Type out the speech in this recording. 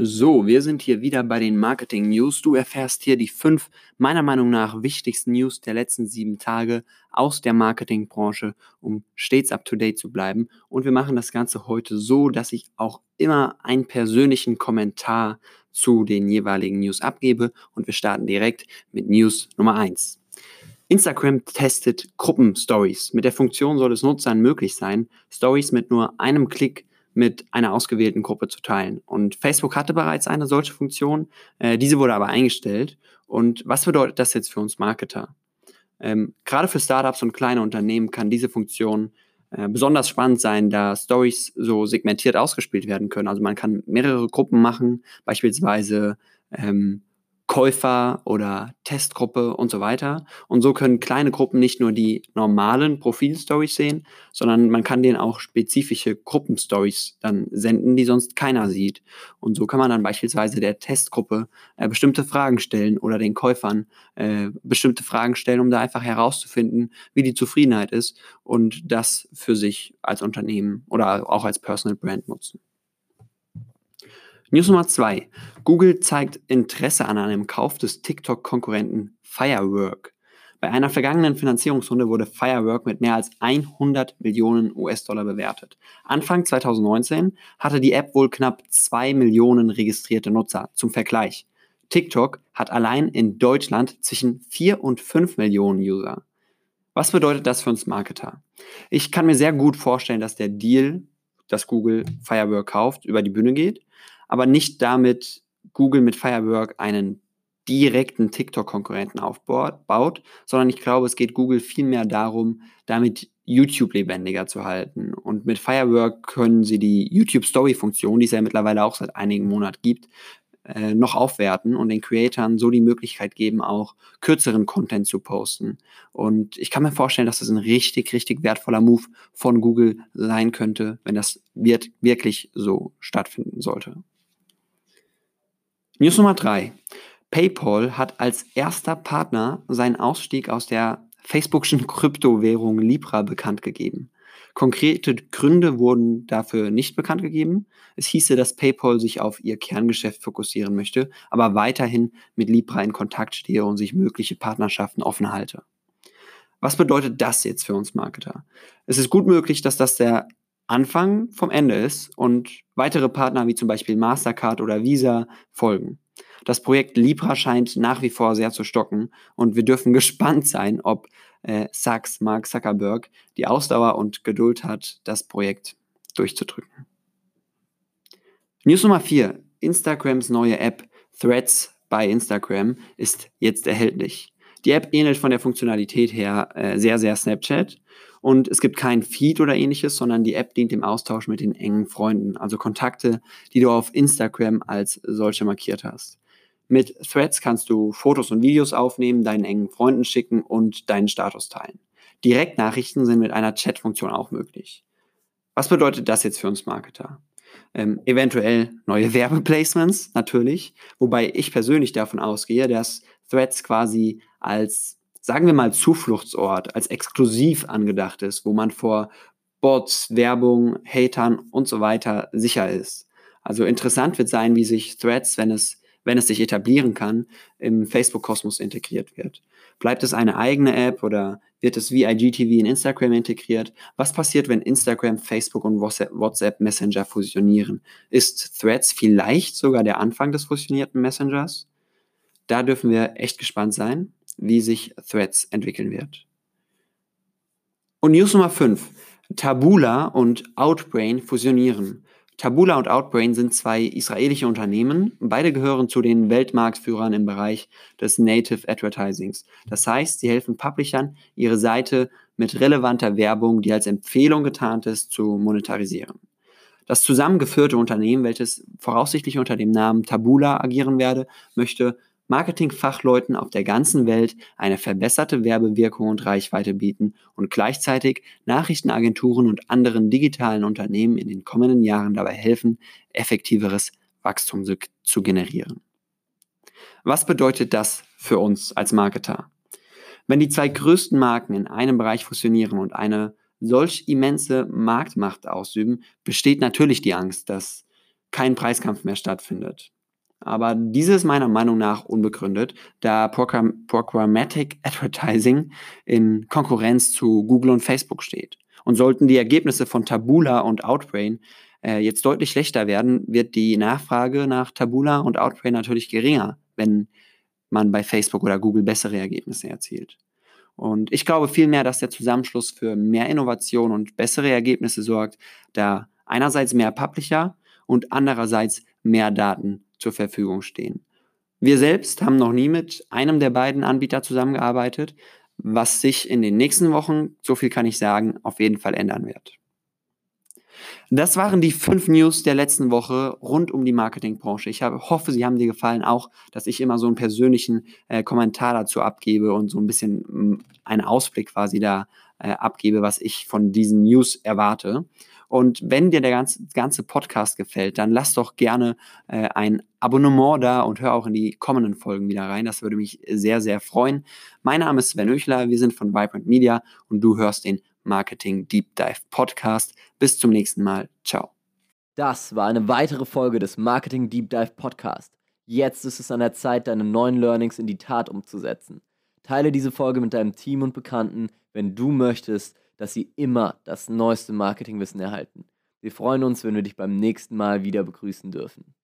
So, wir sind hier wieder bei den Marketing News. Du erfährst hier die fünf meiner Meinung nach wichtigsten News der letzten sieben Tage aus der Marketingbranche, um stets up to date zu bleiben. Und wir machen das Ganze heute so, dass ich auch immer einen persönlichen Kommentar zu den jeweiligen News abgebe. Und wir starten direkt mit News Nummer eins. Instagram testet Gruppenstories. Mit der Funktion soll es Nutzern möglich sein, Stories mit nur einem Klick mit einer ausgewählten Gruppe zu teilen. Und Facebook hatte bereits eine solche Funktion, äh, diese wurde aber eingestellt. Und was bedeutet das jetzt für uns Marketer? Ähm, gerade für Startups und kleine Unternehmen kann diese Funktion äh, besonders spannend sein, da Stories so segmentiert ausgespielt werden können. Also man kann mehrere Gruppen machen, beispielsweise ähm, Käufer oder Testgruppe und so weiter. Und so können kleine Gruppen nicht nur die normalen Profilstories sehen, sondern man kann denen auch spezifische Gruppenstories dann senden, die sonst keiner sieht. Und so kann man dann beispielsweise der Testgruppe äh, bestimmte Fragen stellen oder den Käufern äh, bestimmte Fragen stellen, um da einfach herauszufinden, wie die Zufriedenheit ist und das für sich als Unternehmen oder auch als Personal Brand nutzen. News Nummer zwei. Google zeigt Interesse an einem Kauf des TikTok-Konkurrenten Firework. Bei einer vergangenen Finanzierungsrunde wurde Firework mit mehr als 100 Millionen US-Dollar bewertet. Anfang 2019 hatte die App wohl knapp 2 Millionen registrierte Nutzer. Zum Vergleich. TikTok hat allein in Deutschland zwischen 4 und 5 Millionen User. Was bedeutet das für uns Marketer? Ich kann mir sehr gut vorstellen, dass der Deal, dass Google Firework kauft, über die Bühne geht aber nicht damit Google mit Firework einen direkten TikTok-Konkurrenten aufbaut, sondern ich glaube, es geht Google vielmehr darum, damit YouTube lebendiger zu halten. Und mit Firework können sie die YouTube-Story-Funktion, die es ja mittlerweile auch seit einigen Monaten gibt, äh, noch aufwerten und den Creatoren so die Möglichkeit geben, auch kürzeren Content zu posten. Und ich kann mir vorstellen, dass das ein richtig, richtig wertvoller Move von Google sein könnte, wenn das wird, wirklich so stattfinden sollte. News Nummer drei: PayPal hat als erster Partner seinen Ausstieg aus der Facebookschen Kryptowährung Libra bekannt gegeben. Konkrete Gründe wurden dafür nicht bekannt gegeben. Es hieße, dass PayPal sich auf ihr Kerngeschäft fokussieren möchte, aber weiterhin mit Libra in Kontakt stehe und sich mögliche Partnerschaften offen halte. Was bedeutet das jetzt für uns Marketer? Es ist gut möglich, dass das der Anfang vom Ende ist und weitere Partner wie zum Beispiel Mastercard oder Visa folgen. Das Projekt Libra scheint nach wie vor sehr zu stocken und wir dürfen gespannt sein, ob äh, Sachs, Mark Zuckerberg, die Ausdauer und Geduld hat, das Projekt durchzudrücken. News Nummer 4. Instagrams neue App Threads bei Instagram ist jetzt erhältlich. Die App ähnelt von der Funktionalität her äh, sehr, sehr Snapchat und es gibt keinen Feed oder ähnliches, sondern die App dient dem Austausch mit den engen Freunden, also Kontakte, die du auf Instagram als solche markiert hast. Mit Threads kannst du Fotos und Videos aufnehmen, deinen engen Freunden schicken und deinen Status teilen. Direktnachrichten sind mit einer Chat-Funktion auch möglich. Was bedeutet das jetzt für uns Marketer? Ähm, eventuell neue Werbeplacements, natürlich, wobei ich persönlich davon ausgehe, dass Threads quasi als sagen wir mal, Zufluchtsort, als exklusiv angedacht ist, wo man vor Bots, Werbung, Hatern und so weiter sicher ist. Also interessant wird sein, wie sich Threads, wenn es, wenn es sich etablieren kann, im Facebook-Kosmos integriert wird. Bleibt es eine eigene App oder wird es wie IGTV in Instagram integriert? Was passiert, wenn Instagram, Facebook und WhatsApp Messenger fusionieren? Ist Threads vielleicht sogar der Anfang des fusionierten Messengers? Da dürfen wir echt gespannt sein wie sich Threads entwickeln wird. Und News Nummer 5. Tabula und Outbrain fusionieren. Tabula und Outbrain sind zwei israelische Unternehmen. Beide gehören zu den Weltmarktführern im Bereich des Native Advertisings. Das heißt, sie helfen Publishern, ihre Seite mit relevanter Werbung, die als Empfehlung getarnt ist, zu monetarisieren. Das zusammengeführte Unternehmen, welches voraussichtlich unter dem Namen Tabula agieren werde, möchte Marketingfachleuten auf der ganzen Welt eine verbesserte Werbewirkung und Reichweite bieten und gleichzeitig Nachrichtenagenturen und anderen digitalen Unternehmen in den kommenden Jahren dabei helfen, effektiveres Wachstum zu generieren. Was bedeutet das für uns als Marketer? Wenn die zwei größten Marken in einem Bereich fusionieren und eine solch immense Marktmacht ausüben, besteht natürlich die Angst, dass kein Preiskampf mehr stattfindet. Aber diese ist meiner Meinung nach unbegründet, da Program Programmatic Advertising in Konkurrenz zu Google und Facebook steht. Und sollten die Ergebnisse von Tabula und Outbrain äh, jetzt deutlich schlechter werden, wird die Nachfrage nach Tabula und Outbrain natürlich geringer, wenn man bei Facebook oder Google bessere Ergebnisse erzielt. Und ich glaube vielmehr, dass der Zusammenschluss für mehr Innovation und bessere Ergebnisse sorgt, da einerseits mehr Publisher und andererseits mehr Daten zur Verfügung stehen. Wir selbst haben noch nie mit einem der beiden Anbieter zusammengearbeitet, was sich in den nächsten Wochen, so viel kann ich sagen, auf jeden Fall ändern wird. Das waren die fünf News der letzten Woche rund um die Marketingbranche. Ich habe, hoffe, sie haben dir gefallen, auch, dass ich immer so einen persönlichen äh, Kommentar dazu abgebe und so ein bisschen mh, einen Ausblick quasi da äh, abgebe, was ich von diesen News erwarte. Und wenn dir der ganze, ganze Podcast gefällt, dann lass doch gerne äh, ein Abonnement da und hör auch in die kommenden Folgen wieder rein. Das würde mich sehr, sehr freuen. Mein Name ist Sven Öchler, wir sind von Vibrant Media und du hörst den Marketing Deep Dive Podcast. Bis zum nächsten Mal. Ciao. Das war eine weitere Folge des Marketing Deep Dive Podcast. Jetzt ist es an der Zeit, deine neuen Learnings in die Tat umzusetzen. Teile diese Folge mit deinem Team und Bekannten, wenn du möchtest, dass sie immer das neueste Marketingwissen erhalten. Wir freuen uns, wenn wir dich beim nächsten Mal wieder begrüßen dürfen.